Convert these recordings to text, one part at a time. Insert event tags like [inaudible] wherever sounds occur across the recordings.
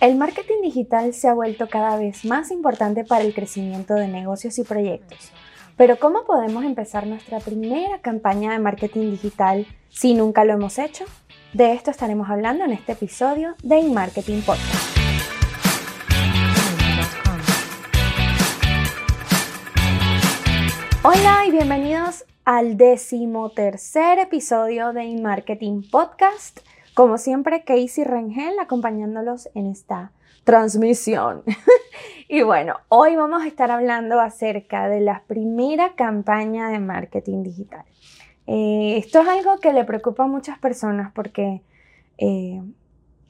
El marketing digital se ha vuelto cada vez más importante para el crecimiento de negocios y proyectos. Pero ¿cómo podemos empezar nuestra primera campaña de marketing digital si nunca lo hemos hecho? De esto estaremos hablando en este episodio de InMarketing Podcast. Hola y bienvenidos al decimotercer episodio de InMarketing Podcast. Como siempre, Casey Rengel acompañándolos en esta transmisión. [laughs] y bueno, hoy vamos a estar hablando acerca de la primera campaña de marketing digital. Eh, esto es algo que le preocupa a muchas personas porque eh,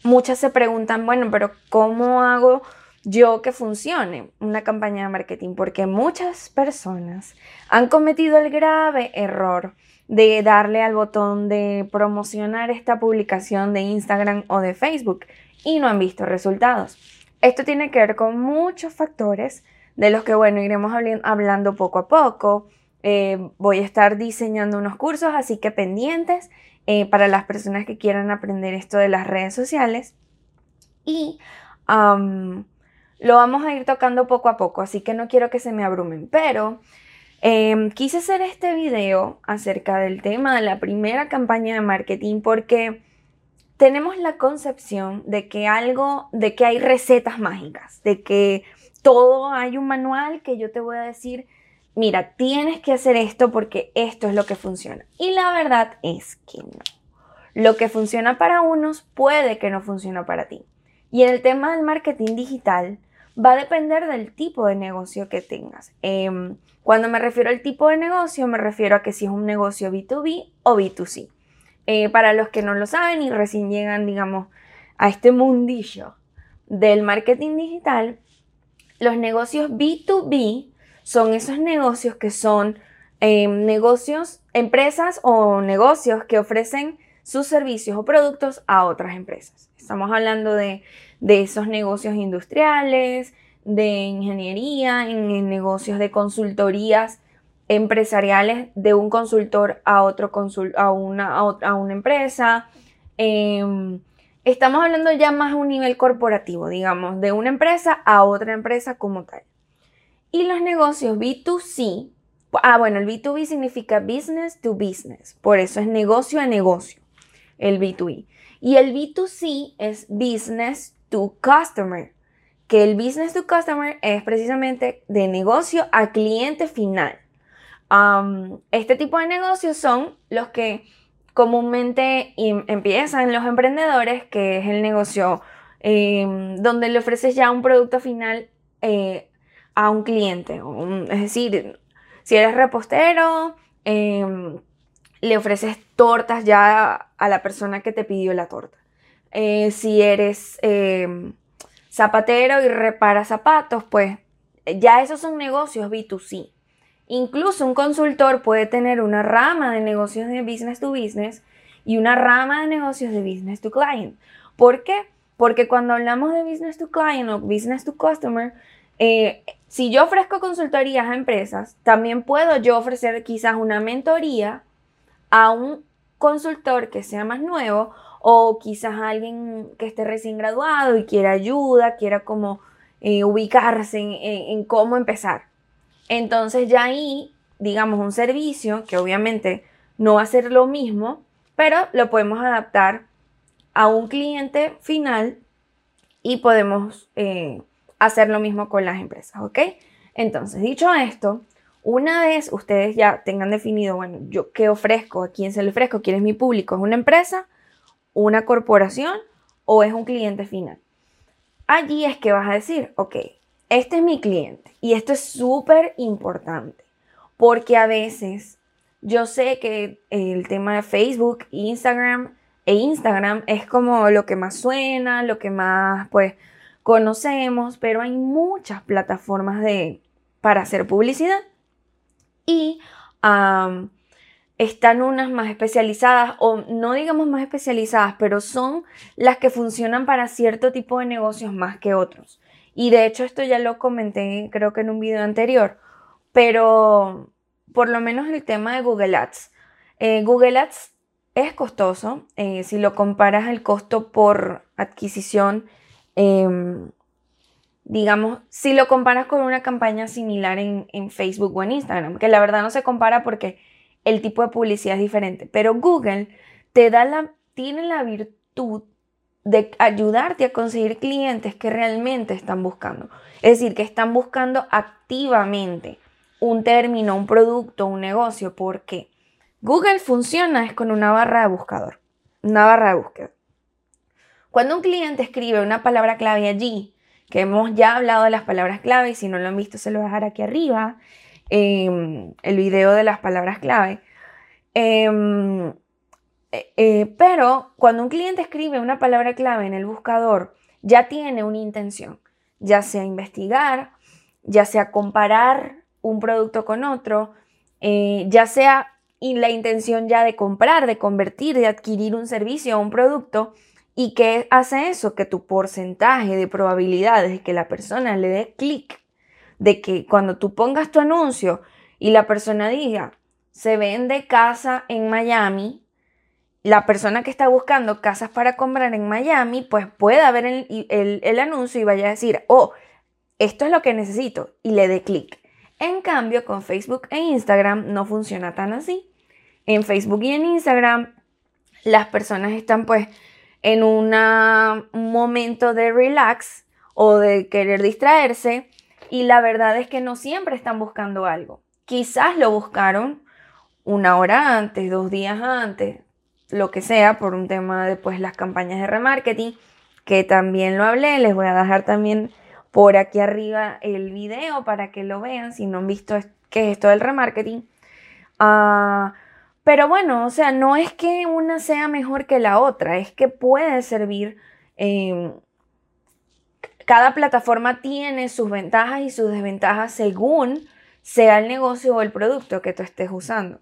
muchas se preguntan, bueno, pero ¿cómo hago yo que funcione una campaña de marketing? Porque muchas personas han cometido el grave error de darle al botón de promocionar esta publicación de Instagram o de Facebook y no han visto resultados. Esto tiene que ver con muchos factores de los que, bueno, iremos hablando poco a poco. Eh, voy a estar diseñando unos cursos, así que pendientes eh, para las personas que quieran aprender esto de las redes sociales. Y lo vamos a ir tocando poco a poco, así que no quiero que se me abrumen, pero Em, quise hacer este video acerca del tema de la primera campaña de marketing porque tenemos la concepción de que algo, de que hay recetas mágicas, de que todo hay un manual que yo te voy a decir, mira, tienes que hacer esto porque esto es lo que funciona. Y la verdad es que no. Lo que funciona para unos puede que no funcione para ti. Y en el tema del marketing digital va a depender del tipo de negocio que tengas. Em, cuando me refiero al tipo de negocio, me refiero a que si es un negocio B2B o B2C. Eh, para los que no lo saben y recién llegan, digamos, a este mundillo del marketing digital, los negocios B2B son esos negocios que son em, negocios, empresas o negocios que ofrecen sus servicios o productos a otras empresas. Estamos hablando de, de esos negocios industriales, de ingeniería, en, negocios de consultorías empresariales de un consultor a otro a una, a, una empresa. Em, estamos hablando ya más a un nivel corporativo, digamos, de una empresa a otra empresa como tal. Y los negocios B2C, ah, bueno, el B2B significa business to business, por eso es negocio a negocio, el B2B. Y el B2C es business to customer, que el business to customer es precisamente de negocio a cliente final. este tipo de negocios son los que comúnmente empiezan los emprendedores, que es el negocio em, donde le ofreces ya un producto final eh, a un cliente. es decir, si eres repostero, em, le ofreces tortas ya a la persona que te pidió la torta. Eh, si eres em, zapatero y repara zapatos, pues ya esos son negocios B2C. Incluso un consultor puede tener una rama de negocios de business to business y una rama de negocios de business to client. ¿Por qué? Porque cuando hablamos de business to client o business to customer, eh, si yo ofrezco consultorías a empresas, también puedo yo ofrecer quizás una mentoría a un consultor que sea más nuevo o quizás alguien que esté recién graduado y quiera ayuda, quiera como eh, ubicarse en, cómo empezar. Entonces ya ahí, digamos, un servicio que obviamente no va a ser lo mismo, pero lo podemos adaptar a un cliente final y podemos eh, hacer lo mismo con las empresas, ¿ok? Entonces, dicho esto, una vez ustedes ya tengan definido, bueno, yo qué ofrezco, a quién se le ofrezco, quién es mi público, es una empresa, una corporación o es un cliente final. Allí es que vas a decir, ok, este es mi cliente y esto es súper importante porque a veces yo sé que el tema de Facebook, Instagram e Instagram es como lo que más suena, lo que más pues conocemos, pero hay muchas plataformas de, para hacer publicidad y están unas más especializadas o no digamos más especializadas, pero son las que funcionan para cierto tipo de negocios más que otros. Y de hecho esto ya lo comenté creo que en un video anterior, pero por lo menos el tema de Google Ads. Eh, Google Ads es costoso, eh, si lo comparas el costo por adquisición Em, digamos, si lo comparas con una campaña similar en, en, Facebook o en Instagram, que la verdad no se compara porque el tipo de publicidad es diferente, pero Google te da la, tiene la virtud de ayudarte a conseguir clientes que realmente están buscando. Es decir, que están buscando activamente un término, un producto, un negocio, porque Google funciona es con una barra de buscador, una barra de búsqueda. Cuando un cliente escribe una palabra clave allí, que hemos ya hablado de las palabras clave, y si no lo han visto se lo voy a dejar aquí arriba, em, el video de las palabras clave. Em, eh, eh, pero cuando un cliente escribe una palabra clave en el buscador, ya tiene una intención, ya sea investigar, ya sea comparar un producto con otro, eh, ya sea y la intención ya de comprar, de convertir, de adquirir un servicio o un producto. ¿Y qué hace eso? Que tu porcentaje de probabilidades de que la persona le dé clic, de que cuando tú pongas tu anuncio y la persona diga, se vende casa en Miami, la persona que está buscando casas para comprar en Miami, pues pueda ver el, anuncio y vaya a decir, oh, esto es lo que necesito, y le dé clic. En cambio, con Facebook e Instagram no funciona tan así. En Facebook y en Instagram, las personas están pues en un momento de relax o de querer distraerse y la verdad es que no siempre están buscando algo. Quizás lo buscaron una hora antes, dos días antes, lo que sea, por un tema de pues, las campañas de remarketing, que también lo hablé, les voy a dejar también por aquí arriba el video para que lo vean si no han visto qué es esto del remarketing. Ah, pero bueno, o sea, no es que una sea mejor que la otra, es que puede servir. Em, cada plataforma tiene sus ventajas y sus desventajas según sea el negocio o el producto que tú estés usando.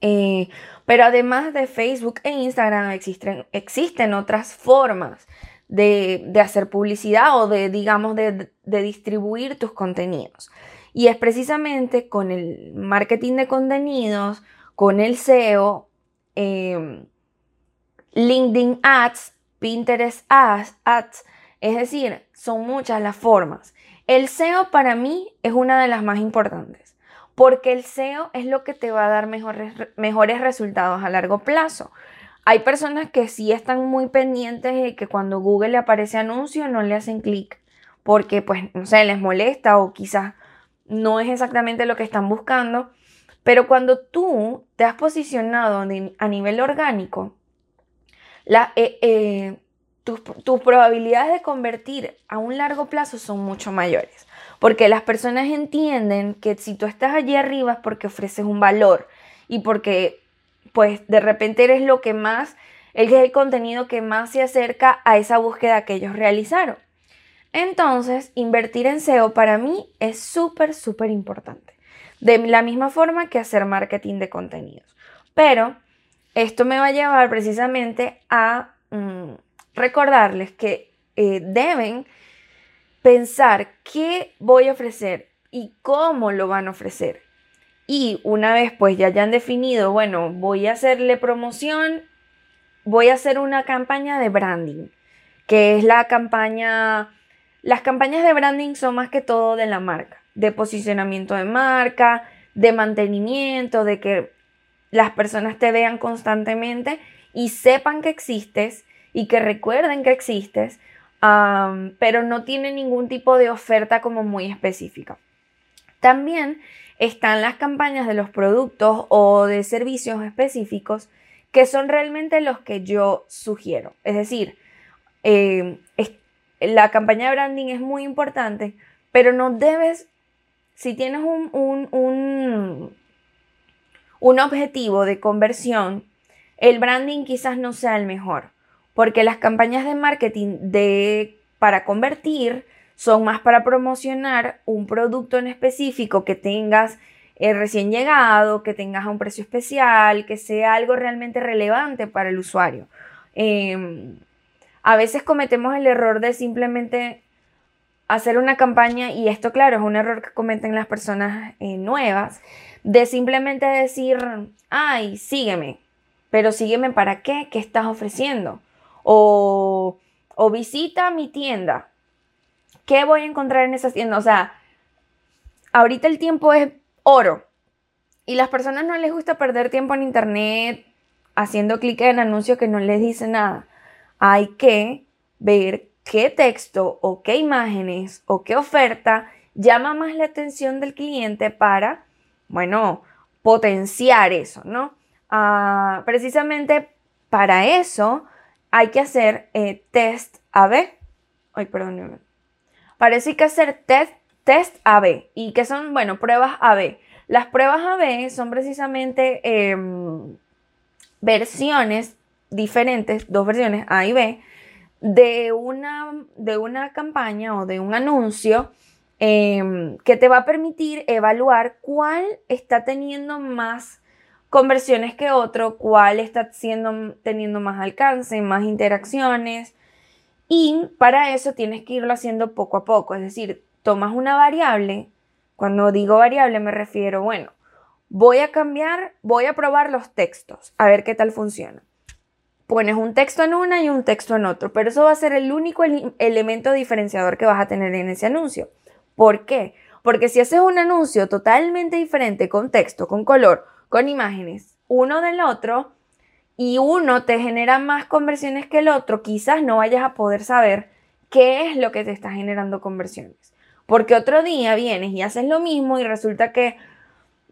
Eh, pero además de Facebook e Instagram existen, existen otras formas de, hacer publicidad o de, digamos, de, distribuir tus contenidos. Y es precisamente con el marketing de contenidos, con el SEO, em, LinkedIn Ads, Pinterest Ads, ads, es decir, son muchas las formas. El SEO para mí es una de las más importantes porque el SEO es lo que te va a dar mejores, mejores resultados a largo plazo. Hay personas que sí están muy pendientes de que cuando Google le aparece anuncio no le hacen clic porque pues no sé, les molesta o quizás no es exactamente lo que están buscando. Pero cuando tú te has posicionado a nivel orgánico, eh, eh, tus probabilidades de convertir a un largo plazo son mucho mayores. Porque las personas entienden que si tú estás allí arriba es porque ofreces un valor y porque pues de repente eres lo que más, es el contenido que más se acerca a esa búsqueda que ellos realizaron. Entonces, invertir en SEO para mí es súper, súper importante. De la misma forma que hacer marketing de contenidos. Pero esto me va a llevar precisamente a mm, recordarles que eh, deben pensar qué voy a ofrecer y cómo lo van a ofrecer. Y una vez pues ya hayan definido, bueno, voy a hacerle promoción, voy a hacer una campaña de branding, que es la campaña, las campañas de branding son más que todo de la marca, de posicionamiento de marca, de mantenimiento, de que las personas te vean constantemente y sepan que existes y que recuerden que existes pero no tiene ningún tipo de oferta como muy específica. También están las campañas de los productos o de servicios específicos que son realmente los que yo sugiero. Es decir, eh, la campaña de branding es muy importante, pero no debes, si tienes un, un, un, un objetivo de conversión, el branding quizás no sea el mejor porque las campañas de marketing de, para convertir son más para promocionar un producto en específico que tengas eh, recién llegado, que tengas a un precio especial, que sea algo realmente relevante para el usuario. Em, a veces cometemos el error de simplemente hacer una campaña, y esto claro es un error que cometen las personas eh, nuevas, de simplemente decir, ay, sígueme, pero sígueme para qué, ¿qué estás ofreciendo? O, o visita mi tienda. ¿Qué voy a encontrar en esa tienda? O sea, ahorita el tiempo es oro. Y las personas no les gusta perder tiempo en internet haciendo clic en anuncios que no les dice nada. Hay que ver qué texto o qué imágenes o qué oferta llama más la atención del cliente para, bueno, potenciar eso, ¿no? Ah, precisamente para eso hay que hacer eh, test AB. Ay, perdón. Parece que hacer test, test AB. ¿Y que son? Bueno, pruebas AB. Las pruebas AB son precisamente em, versiones diferentes, dos versiones A y B, de una, de una campaña o de un anuncio em, que te va a permitir evaluar cuál está teniendo más conversiones que otro, cuál está siendo, teniendo más alcance, más interacciones. Y para eso tienes que irlo haciendo poco a poco. Es decir, tomas una variable. Cuando digo variable me refiero, bueno, voy a cambiar, voy a probar los textos, a ver qué tal funciona pones un texto en una y un texto en otro, pero eso va a ser el único elemento diferenciador que vas a tener en ese anuncio. ¿Por qué? Porque si haces un anuncio totalmente diferente con texto, con color, con imágenes, uno del otro, y uno te genera más conversiones que el otro, quizás no vayas a poder saber qué es lo que te está generando conversiones. Porque otro día vienes y haces lo mismo y resulta que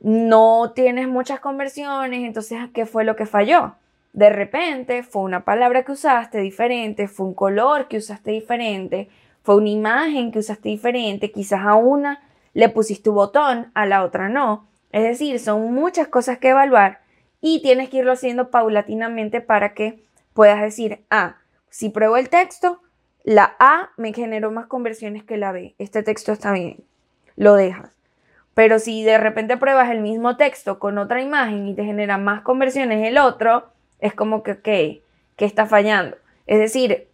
no tienes muchas conversiones, entonces, ¿qué fue lo que falló? De repente fue una palabra que usaste diferente, fue un color que usaste diferente, fue una imagen que usaste diferente, quizás a una le pusiste un botón, a la otra no. Es decir, son muchas cosas que evaluar y tienes que irlo haciendo paulatinamente para que puedas decir, ah, si pruebo el texto, la A me generó más conversiones que la B. Este texto está bien. Lo dejas. Pero si de repente pruebas el mismo texto con otra imagen y te genera más conversiones el otro, es como que, ok, ¿qué está fallando? Es decir,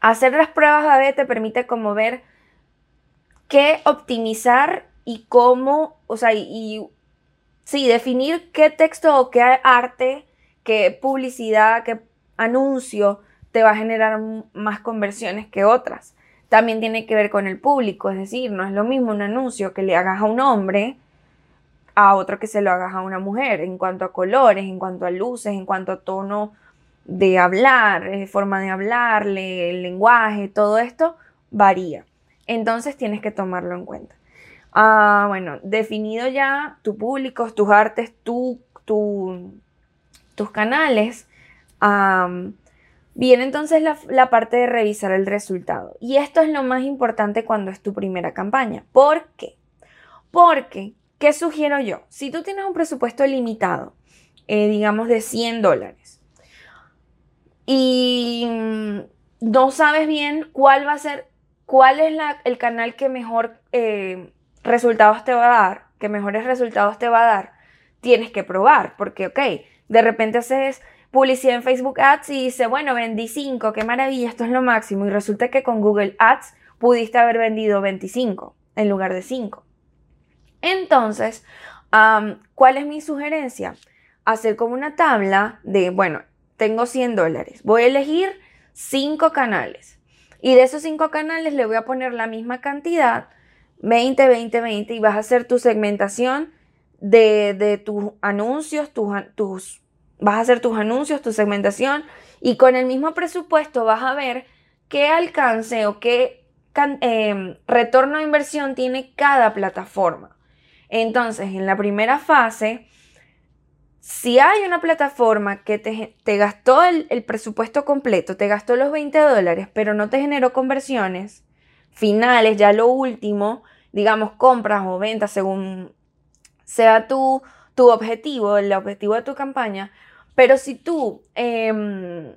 hacer las pruebas A-B te permite como ver qué optimizar y cómo, o sea, y, sí, definir qué texto o qué arte, qué publicidad, qué anuncio te va a generar más conversiones que otras. También tiene que ver con el público, es decir, no es lo mismo un anuncio que le hagas a un hombre a otro que se lo hagas a una mujer, en cuanto a colores, en cuanto a luces, en cuanto a tono de hablar, eh, forma de hablarle, el lenguaje, todo esto varía. Entonces tienes que tomarlo en cuenta. Ah, bueno, definido ya tu público, tus artes, tu, tus canales, viene entonces la, la parte de revisar el resultado. Y esto es lo más importante cuando es tu primera campaña. ¿Por qué? Porque ¿Qué sugiero yo? Si tú tienes un presupuesto limitado, eh, digamos de 100 dólares, y mm, no sabes bien cuál va a ser, cuál es el canal que mejor eh, resultados te va a dar, que mejores resultados te va a dar, tienes que probar, porque, ok, de repente haces publicidad en Facebook Ads y dice, bueno, vendí 5, qué maravilla, esto es lo máximo, y resulta que con Google Ads pudiste haber vendido 25 en lugar de 5. Entonces, ¿cuál es mi sugerencia? Hacer como una tabla de, bueno, tengo 100 dólares, voy a elegir 5 canales y de esos 5 canales le voy a poner la misma cantidad, 20, 20, 20 y vas a hacer tu segmentación de, tus anuncios, tus, vas a hacer tus anuncios, tu segmentación y con el mismo presupuesto vas a ver qué alcance o qué em, retorno de inversión tiene cada plataforma. Entonces, en la primera fase, si hay una plataforma que te, gastó el, presupuesto completo, te gastó los 20 dólares, pero no te generó conversiones finales, ya lo último, digamos, compras o ventas según sea tu, tu objetivo, el objetivo de tu campaña, pero si tú em,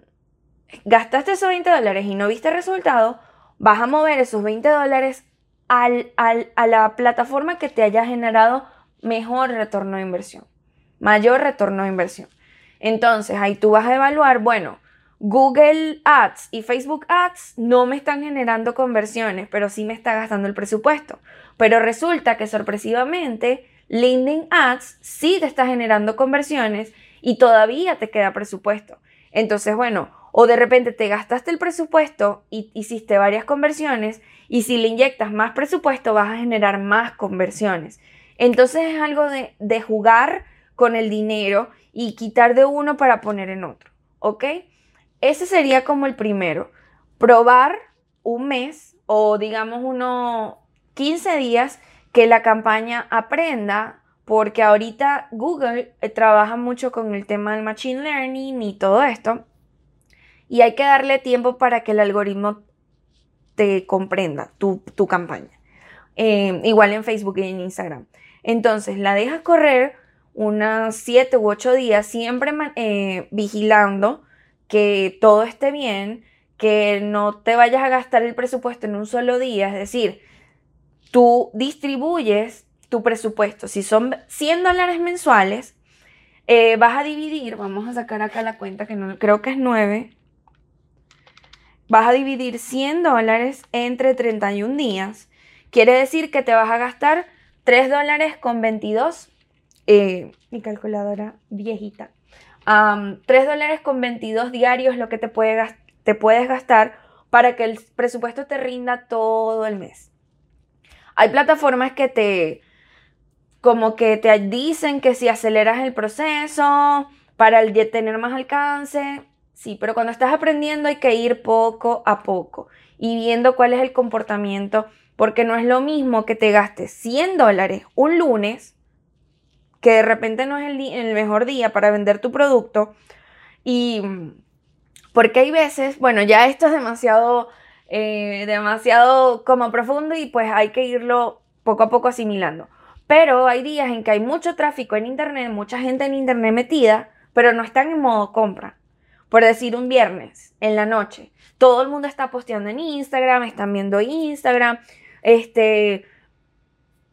gastaste esos 20 dólares y no viste resultado, vas a mover esos 20 dólares a la plataforma que te haya generado mejor retorno de inversión, mayor retorno de inversión. Entonces ahí tú vas a evaluar, bueno, Google Ads y Facebook Ads no me están generando conversiones, pero sí me está gastando el presupuesto. Pero resulta que sorpresivamente LinkedIn Ads sí te está generando conversiones y todavía te queda presupuesto. Entonces, bueno, O de repente te gastaste el presupuesto y hiciste varias conversiones y si le inyectas más presupuesto vas a generar más conversiones. Entonces es algo de, de jugar con el dinero y quitar de uno para poner en otro, ¿ok? Ese sería como el primero. Probar un mes o digamos unos 15 días que la campaña aprenda, porque ahorita Google eh, trabaja mucho con el tema del Machine Learning y todo esto, y hay que darle tiempo para que el algoritmo te comprenda tu, campaña. Eh, igual en Facebook y en Instagram. Entonces la dejas correr unas 7 u 8 días, siempre eh, vigilando que todo esté bien, que no te vayas a gastar el presupuesto en un solo día, es decir, tú distribuyes tu presupuesto. Si son 100 dólares mensuales, eh, vas a dividir, vamos a sacar acá la cuenta que no creo que es 9. Vas a dividir 100 dólares entre 31 días. Quiere decir que te vas a gastar 3 dólares con 22. Eh, mi calculadora viejita. 3 dólares con 22 diarios lo que te, puede, te puedes gastar para que el presupuesto te rinda todo el mes. Hay plataformas que te, como que te dicen que si aceleras el proceso para el tener más alcance, sí, pero cuando estás aprendiendo hay que ir poco a poco y viendo cuál es el comportamiento, porque no es lo mismo que te gastes 100 dólares un lunes, que de repente no es el, mejor día para vender tu producto, y porque hay veces, bueno, ya esto es demasiado eh, demasiado como profundo y pues hay que irlo poco a poco asimilando. Pero hay días en que hay mucho tráfico en Internet, mucha gente en Internet metida, pero no están en modo compra. Por decir un viernes en la noche, todo el mundo está posteando en Instagram, están viendo Instagram, este,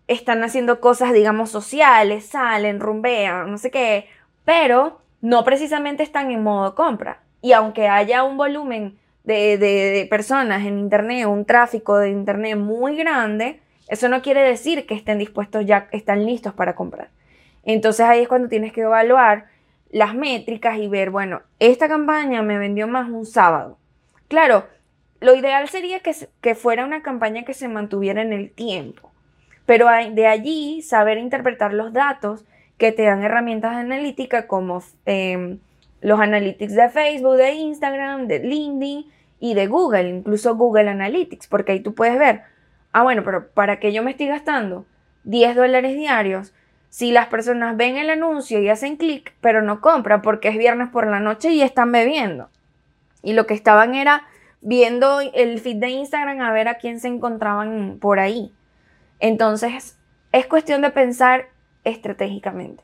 están haciendo cosas, digamos, sociales, salen, rumbean, no sé qué, pero no precisamente están en modo compra. Y aunque haya un volumen de, personas en Internet, un tráfico de Internet muy grande, eso no quiere decir que estén dispuestos ya, están listos para comprar. Entonces ahí es cuando tienes que evaluar las métricas y ver, bueno, esta campaña me vendió más un sábado. Claro, lo ideal sería que, que fuera una campaña que se mantuviera en el tiempo, pero de allí saber interpretar los datos que te dan herramientas analíticas como em, los analytics de Facebook, de Instagram, de LinkedIn y de Google, incluso Google Analytics, porque ahí tú puedes ver, ah, bueno, pero ¿para qué yo me estoy gastando 10 dólares diarios si las personas ven el anuncio y hacen clic, pero no compran porque es viernes por la noche y están bebiendo? Y lo que estaban era viendo el feed de Instagram a ver a quién se encontraban por ahí. Entonces, es cuestión de pensar estratégicamente.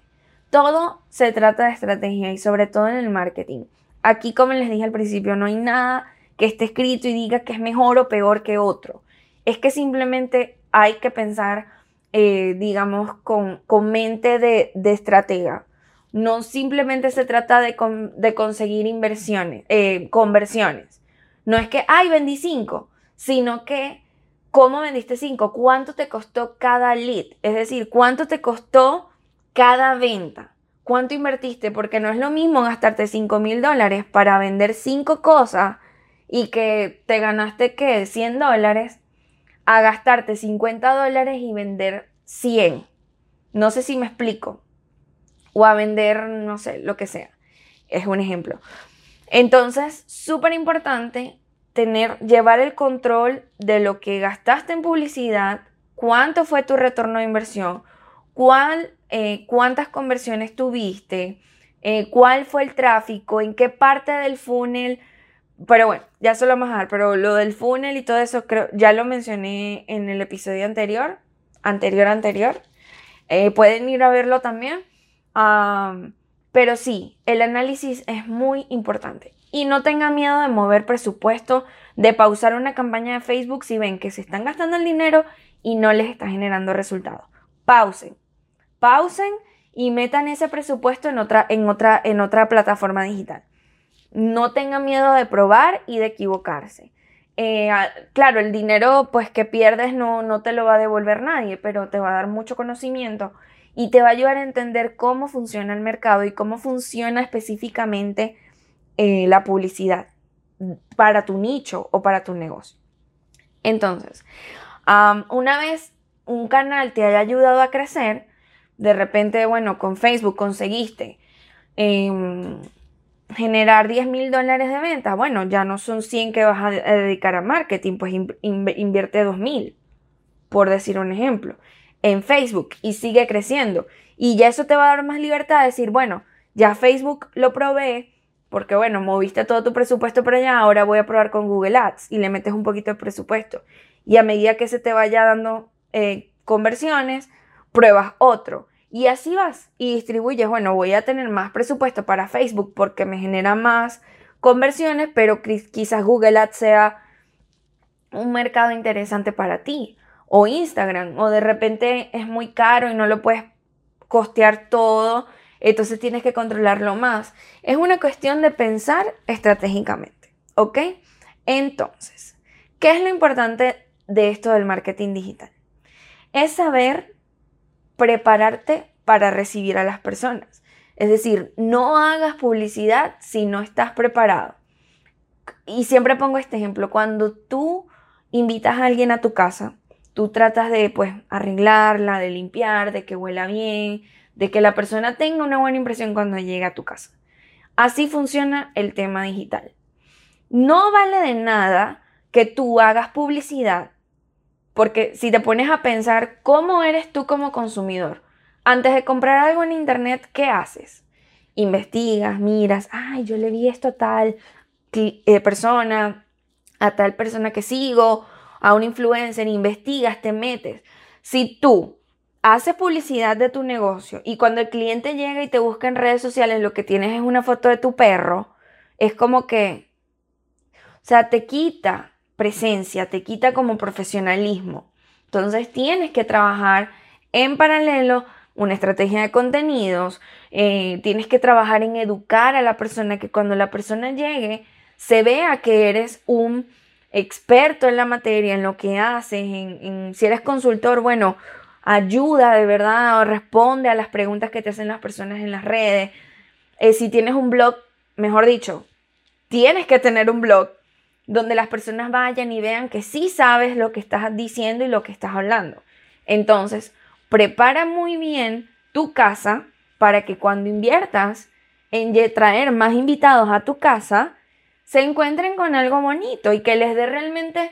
Todo se trata de estrategia y sobre todo en el marketing. Aquí, como les dije al principio, no hay nada que esté escrito y diga que es mejor o peor que otro. Es que simplemente hay que pensar, eh, digamos, con, mente de, estratega. No simplemente se trata de, conseguir inversiones, eh, conversiones. No es que, ay, vendí cinco, sino que, ¿cómo vendiste cinco? ¿Cuánto te costó cada lead? Es decir, ¿cuánto te costó cada venta? ¿Cuánto invertiste? Porque no es lo mismo gastarte 5 mil dólares para vender cinco cosas y que te ganaste, ¿qué? 100 dólares, a gastarte 50 dólares y vender 100. No sé si me explico. O a vender, no sé, lo que sea. Es un ejemplo. Entonces, súper importante tener, llevar el control de lo que gastaste en publicidad, cuánto fue tu retorno de inversión, cuál, eh, cuántas conversiones tuviste, eh, cuál fue el tráfico, en qué parte del funnel pero bueno, ya se lo vamos a dar, pero lo del funnel y todo eso creo, ya lo mencioné en el episodio anterior, anterior, anterior. Eh, pueden ir a verlo también. pero sí, el análisis es muy importante. Y no tengan miedo de mover presupuesto, de pausar una campaña de Facebook si ven que se están gastando el dinero y no les está generando resultados. Pausen. Pausen y metan ese presupuesto en otra, en otra, en otra plataforma digital no tengan miedo de probar y de equivocarse. Eh, claro, el dinero pues que pierdes no, no te lo va a devolver nadie, pero te va a dar mucho conocimiento y te va a ayudar a entender cómo funciona el mercado y cómo funciona específicamente eh, la publicidad. para tu nicho o para tu negocio. Entonces, una vez un canal te haya ayudado a crecer, de repente, bueno, con Facebook conseguiste em, generar 10 mil dólares de venta, bueno, ya no son 100 que vas a, dedicar a marketing, pues invierte 2 mil, por decir un ejemplo, en Facebook y sigue creciendo. Y ya eso te va a dar más libertad de decir, bueno, ya Facebook lo probé, porque bueno, moviste todo tu presupuesto para allá, ahora voy a probar con Google Ads y le metes un poquito de presupuesto. Y a medida que se te vaya dando eh, conversiones, pruebas otro. Y así vas y distribuyes, bueno, voy a tener más presupuesto para Facebook porque me genera más conversiones, pero quizás Google Ads sea un mercado interesante para ti. O Instagram, o de repente es muy caro y no lo puedes costear todo, entonces tienes que controlarlo más. Es una cuestión de pensar estratégicamente, ¿ok? Entonces, ¿qué es lo importante de esto del marketing digital? Es saber prepararte para recibir a las personas. Es decir, no hagas publicidad si no estás preparado. Y siempre pongo este ejemplo, cuando tú invitas a alguien a tu casa, tú tratas de pues arreglarla, de limpiar, de que huela bien, de que la persona tenga una buena impresión cuando llegue a tu casa. Así funciona el tema digital. No vale de nada que tú hagas publicidad porque si te pones a pensar cómo eres tú como consumidor, antes de comprar algo en internet, ¿qué haces? Investigas, miras, ay, yo le vi esto a tal eh, persona, a tal persona que sigo, a un influencer, investigas, te metes. Si tú haces publicidad de tu negocio y cuando el cliente llega y te busca en redes sociales lo que tienes es una foto de tu perro, es como que, o sea, te quita presencia, te quita como profesionalismo. Entonces tienes que trabajar en paralelo una estrategia de contenidos, eh, tienes que trabajar en educar a la persona, que cuando la persona llegue se vea que eres un experto en la materia, en lo que haces, si eres consultor, bueno, ayuda de verdad o responde a las preguntas que te hacen las personas en las redes. Eh, si tienes un blog, mejor dicho, tienes que tener un blog donde las personas vayan y vean que sí sabes lo que estás diciendo y lo que estás hablando. Entonces, prepara muy bien tu casa para que cuando inviertas en traer más invitados a tu casa, se encuentren con algo bonito y que les dé realmente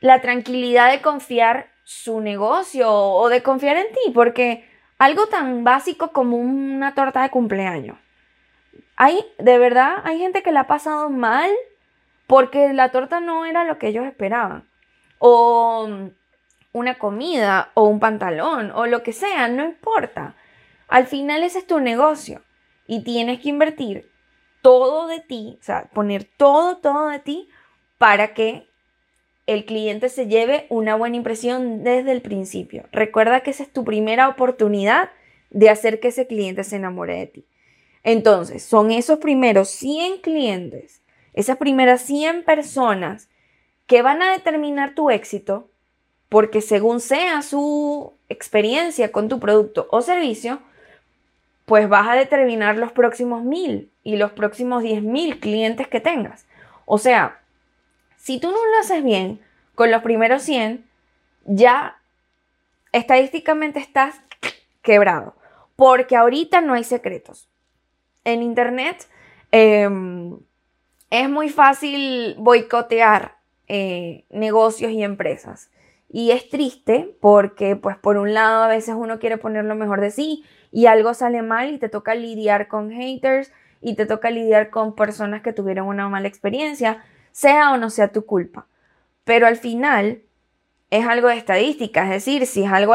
la tranquilidad de confiar su negocio o de confiar en ti, porque algo tan básico como una torta de cumpleaños. Hay, de verdad, hay gente que la ha pasado mal porque la torta no era lo que ellos esperaban. O una comida, o un pantalón, o lo que sea, no importa. Al final ese es tu negocio y tienes que invertir todo de ti, o sea, poner todo, todo de ti para que el cliente se lleve una buena impresión desde el principio. Recuerda que esa es tu primera oportunidad de hacer que ese cliente se enamore de ti. Entonces, son esos primeros 100 clientes esas primeras 100 personas que van a determinar tu éxito, porque según sea su experiencia con tu producto o servicio, pues vas a determinar los próximos mil y los próximos diez mil clientes que tengas. O sea, si tú no lo haces bien con los primeros 100, ya estadísticamente estás quebrado, porque ahorita no hay secretos. En Internet, em, es muy fácil boicotear eh, negocios y empresas. Y es triste porque, pues, por un lado, a veces uno quiere poner lo mejor de sí y algo sale mal y te toca lidiar con haters y te toca lidiar con personas que tuvieron una mala experiencia, sea o no sea tu culpa. Pero al final es algo de estadística, es decir, si es algo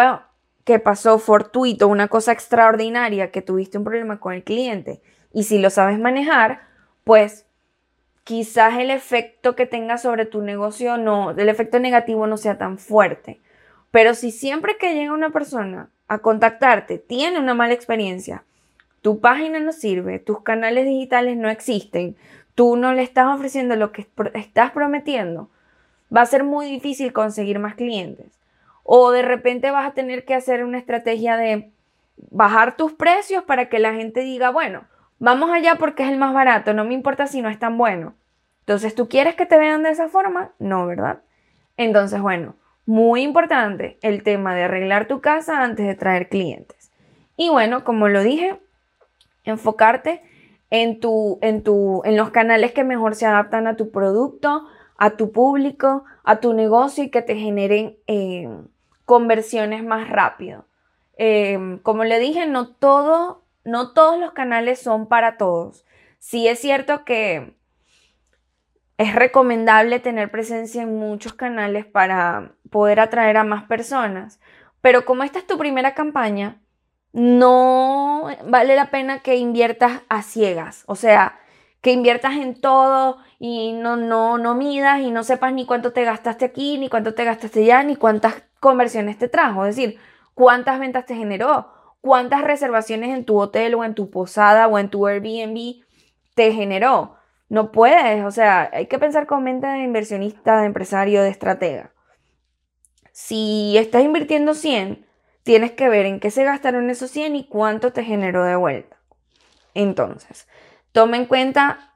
que pasó fortuito, una cosa extraordinaria, que tuviste un problema con el cliente y si lo sabes manejar, pues quizás el efecto que tenga sobre tu negocio no, el efecto negativo no sea tan fuerte. Pero si siempre que llega una persona a contactarte tiene una mala experiencia, tu página no sirve, tus canales digitales no existen, tú no le estás ofreciendo lo que estás prometiendo, va a ser muy difícil conseguir más clientes. O de repente vas a tener que hacer una estrategia de bajar tus precios para que la gente diga, bueno, Vamos allá porque es el más barato, no me importa si no es tan bueno. Entonces, ¿tú quieres que te vean de esa forma? No, ¿verdad? Entonces, bueno, muy importante el tema de arreglar tu casa antes de traer clientes. Y bueno, como lo dije, enfocarte en, tu, en, tu, en los canales que mejor se adaptan a tu producto, a tu público, a tu negocio y que te generen eh, conversiones más rápido. Eh, como le dije, no, todo, no todos los canales son para todos. Sí es cierto que es recomendable tener presencia en muchos canales para poder atraer a más personas, pero como esta es tu primera campaña, no vale la pena que inviertas a ciegas, o sea, que inviertas en todo y no, no, no midas y no sepas ni cuánto te gastaste aquí, ni cuánto te gastaste allá, ni cuántas conversiones te trajo, es decir, cuántas ventas te generó, cuántas reservaciones en tu hotel o en tu posada o en tu Airbnb te generó. No puedes, o sea, hay que pensar con mente de inversionista, de empresario, de estratega. Si estás invirtiendo 100, tienes que ver en qué se gastaron esos 100 y cuánto te generó de vuelta. Entonces, toma en cuenta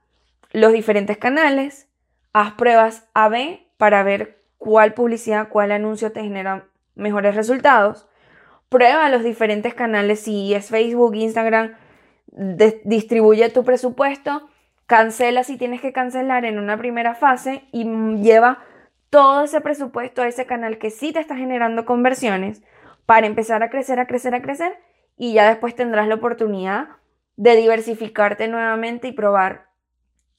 los diferentes canales, haz pruebas A-B para ver cuál publicidad, cuál anuncio te genera mejores resultados. Prueba los diferentes canales, si es Facebook, Instagram, distribuye tu presupuesto cancela si tienes que cancelar en una primera fase y lleva todo ese presupuesto a ese canal que sí te está generando conversiones para empezar a crecer, a crecer, a crecer y ya después tendrás la oportunidad de diversificarte nuevamente y probar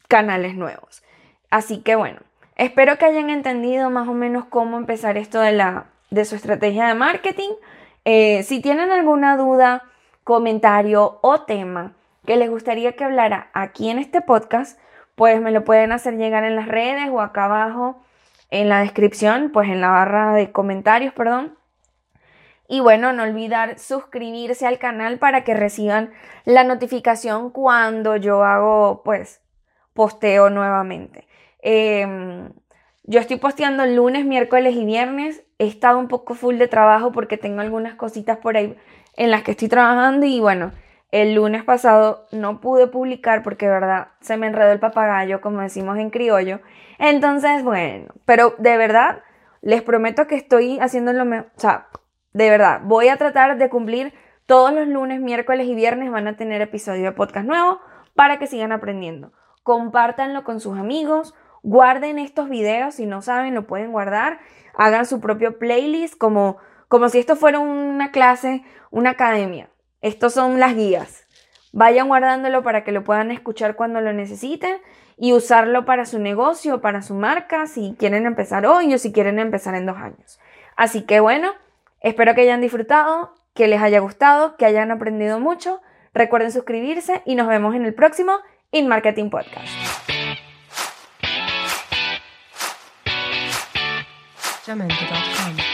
canales nuevos. Así que bueno, espero que hayan entendido más o menos cómo empezar esto de, la, de su estrategia de marketing. Eh, si tienen alguna duda, comentario o tema, que les gustaría que hablara aquí en este podcast, pues me lo pueden hacer llegar en las redes o acá abajo en la descripción, pues en la barra de comentarios, perdón. Y bueno, no olvidar suscribirse al canal para que reciban la notificación cuando yo hago, pues, posteo nuevamente. Em, yo estoy posteando lunes, miércoles y viernes. He estado un poco full de trabajo porque tengo algunas cositas por ahí en las que estoy trabajando y bueno, el lunes pasado no pude publicar porque, de verdad, se me enredó el papagayo, como decimos en criollo. Entonces, bueno, pero de verdad, les prometo que estoy haciendo lo mejor. O sea, de verdad, voy a tratar de cumplir todos los lunes, miércoles y viernes van a tener episodio de podcast nuevo para que sigan aprendiendo. Compártanlo con sus amigos, guarden estos videos, si no saben, lo pueden guardar, hagan su propio playlist como, como si esto fuera una clase, una academia. Estos son las guías. Vayan guardándolo para que lo puedan escuchar cuando lo necesiten y usarlo para su negocio, para su marca, si quieren empezar hoy o si quieren empezar en dos años. Así que bueno, espero que hayan disfrutado, que les haya gustado, que hayan aprendido mucho. Recuerden suscribirse y nos vemos en el próximo In Marketing Podcast. .com?